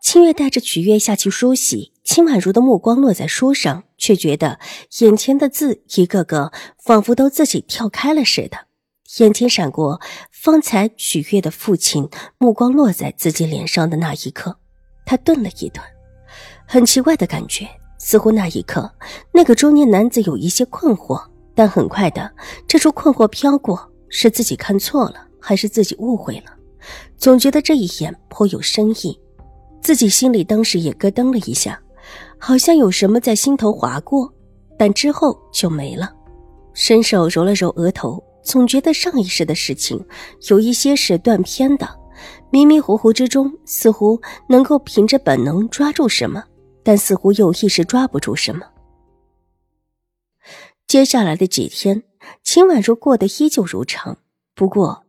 清月带着曲月下去梳洗，秦婉如的目光落在书上，却觉得眼前的字一个个仿佛都自己跳开了似的。眼前闪过方才曲月的父亲目光落在自己脸上的那一刻，他顿了一顿，很奇怪的感觉，似乎那一刻那个中年男子有一些困惑，但很快的这种困惑飘过，是自己看错了，还是自己误会了？总觉得这一眼颇有深意。自己心里当时也咯噔了一下，好像有什么在心头划过，但之后就没了。伸手揉了揉额头，总觉得上一世的事情有一些是断片的，迷迷糊糊之中似乎能够凭着本能抓住什么，但似乎又一时抓不住什么。接下来的几天，秦婉如过得依旧如常，不过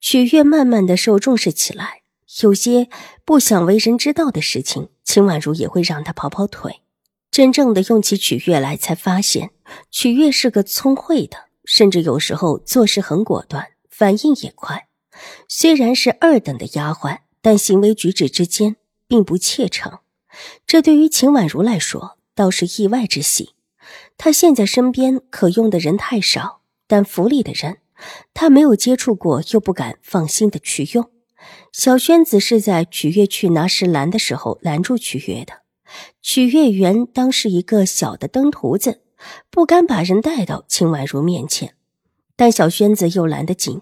曲月慢慢的受重视起来。有些不想为人知道的事情，秦婉如也会让他跑跑腿。真正的用起曲月来，才发现曲月是个聪慧的，甚至有时候做事很果断，反应也快。虽然是二等的丫鬟，但行为举止之间并不怯场。这对于秦婉如来说，倒是意外之喜。她现在身边可用的人太少，但府里的人，她没有接触过，又不敢放心的去用。小轩子是在曲月去拿石兰的时候拦住曲月的。曲月原当是一个小的登徒子，不敢把人带到秦婉如面前，但小轩子又拦得紧，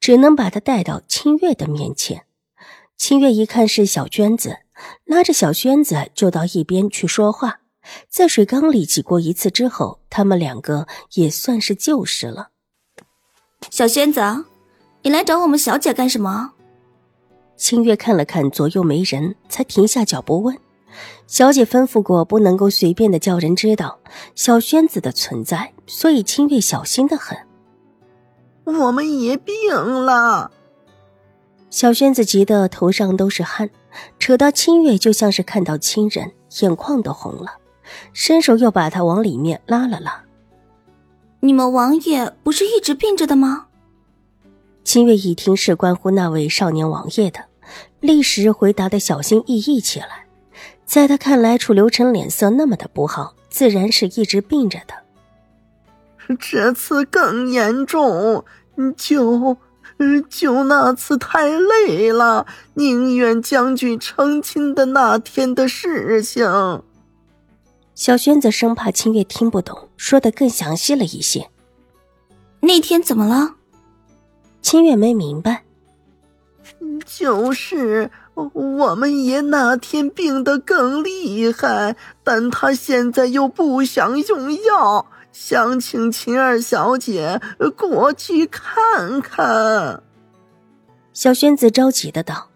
只能把他带到清月的面前。清月一看是小娟子，拉着小轩子就到一边去说话。在水缸里挤过一次之后，他们两个也算是旧识了。小轩子，你来找我们小姐干什么？清月看了看左右没人，才停下脚步问：“小姐吩咐过，不能够随便的叫人知道小轩子的存在，所以清月小心的很。”我们也病了。小轩子急得头上都是汗，扯到清月就像是看到亲人，眼眶都红了，伸手又把他往里面拉了拉。你们王爷不是一直病着的吗？清月一听是关乎那位少年王爷的。立时回答的小心翼翼起来，在他看来，楚留臣脸色那么的不好，自然是一直病着的。这次更严重，就就那次太累了，宁愿将军成亲的那天的事情。小轩子生怕清月听不懂，说的更详细了一些。那天怎么了？清月没明白。就是我们爷那天病得更厉害，但他现在又不想用药，想请秦二小姐过去看看。小轩子着急的道：“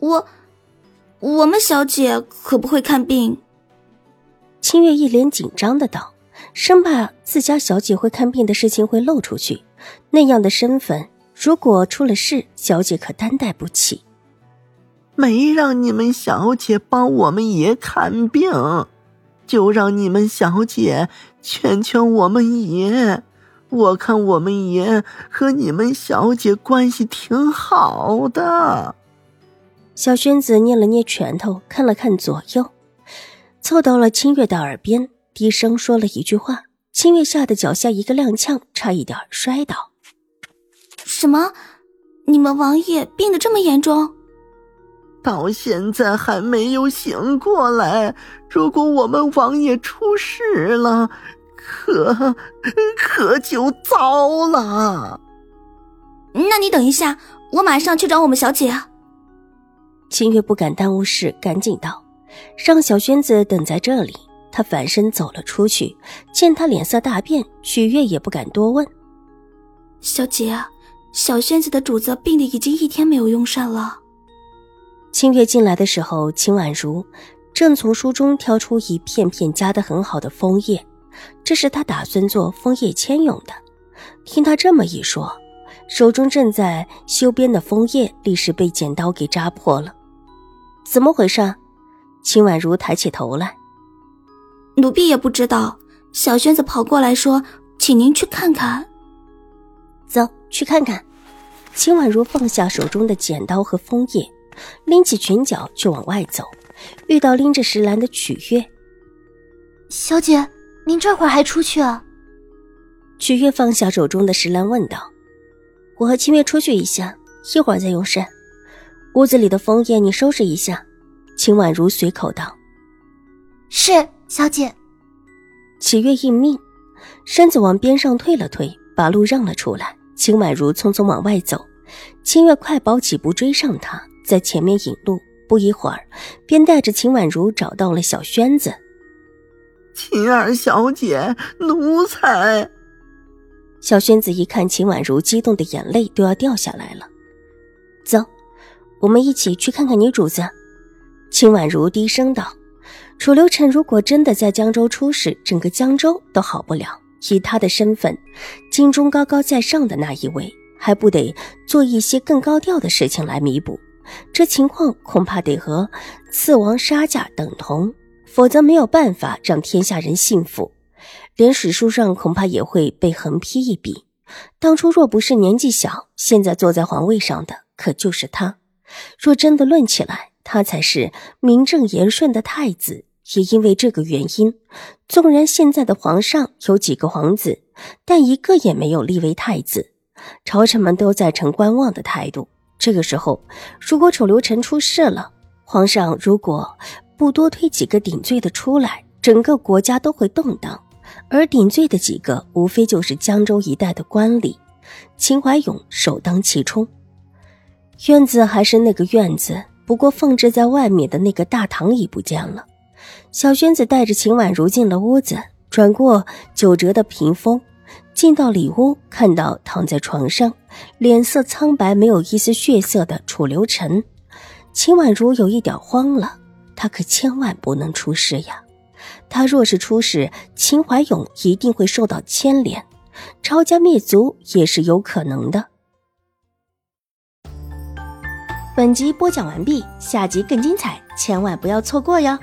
我，我们小姐可不会看病。”清月一脸紧张的道，生怕自家小姐会看病的事情会露出去，那样的身份。如果出了事，小姐可担待不起。没让你们小姐帮我们爷看病，就让你们小姐劝劝我们爷。我看我们爷和你们小姐关系挺好的。小轩子捏了捏拳头，看了看左右，凑到了清月的耳边，低声说了一句话。清月吓得脚下一个踉跄，差一点摔倒。什么？你们王爷病得这么严重？到现在还没有醒过来。如果我们王爷出事了，可可就糟了。那你等一下，我马上去找我们小姐。清月不敢耽误事，赶紧道：“让小轩子等在这里。”他反身走了出去，见他脸色大变，许月也不敢多问。小姐。小轩子的主子病的已经一天没有用膳了。清月进来的时候，秦婉如正从书中挑出一片片夹得很好的枫叶，这是她打算做枫叶签用的。听他这么一说，手中正在修边的枫叶立时被剪刀给扎破了。怎么回事？秦婉如抬起头来，奴婢也不知道。小轩子跑过来说：“请您去看看。”走去看看。秦婉如放下手中的剪刀和枫叶，拎起裙角就往外走，遇到拎着石篮的曲月。小姐，您这会儿还出去啊？曲月放下手中的石篮，问道：“我和清月出去一下，一会儿再用膳。屋子里的枫叶你收拾一下。”秦婉如随口道：“是，小姐。”启月应命，身子往边上退了退，把路让了出来。秦婉如匆匆往外走，清月快跑几步追上她，在前面引路。不一会儿，便带着秦婉如找到了小轩子。秦二小姐，奴才。小轩子一看秦婉如，激动的眼泪都要掉下来了。走，我们一起去看看女主子。秦婉如低声道。楚留臣如果真的在江州出事，整个江州都好不了。以他的身份，京中高高在上的那一位，还不得做一些更高调的事情来弥补？这情况恐怕得和刺王杀价等同，否则没有办法让天下人信服。连史书上恐怕也会被横批一笔。当初若不是年纪小，现在坐在皇位上的可就是他。若真的论起来，他才是名正言顺的太子。也因为这个原因，纵然现在的皇上有几个皇子，但一个也没有立为太子，朝臣们都在呈观望的态度。这个时候，如果楚留臣出事了，皇上如果不多推几个顶罪的出来，整个国家都会动荡。而顶罪的几个，无非就是江州一带的官吏，秦怀勇首当其冲。院子还是那个院子，不过放置在外面的那个大堂已不见了。小轩子带着秦婉如进了屋子，转过九折的屏风，进到里屋，看到躺在床上，脸色苍白、没有一丝血色的楚留臣，秦婉如有一点慌了。他可千万不能出事呀！他若是出事，秦怀勇一定会受到牵连，抄家灭族也是有可能的。本集播讲完毕，下集更精彩，千万不要错过哟！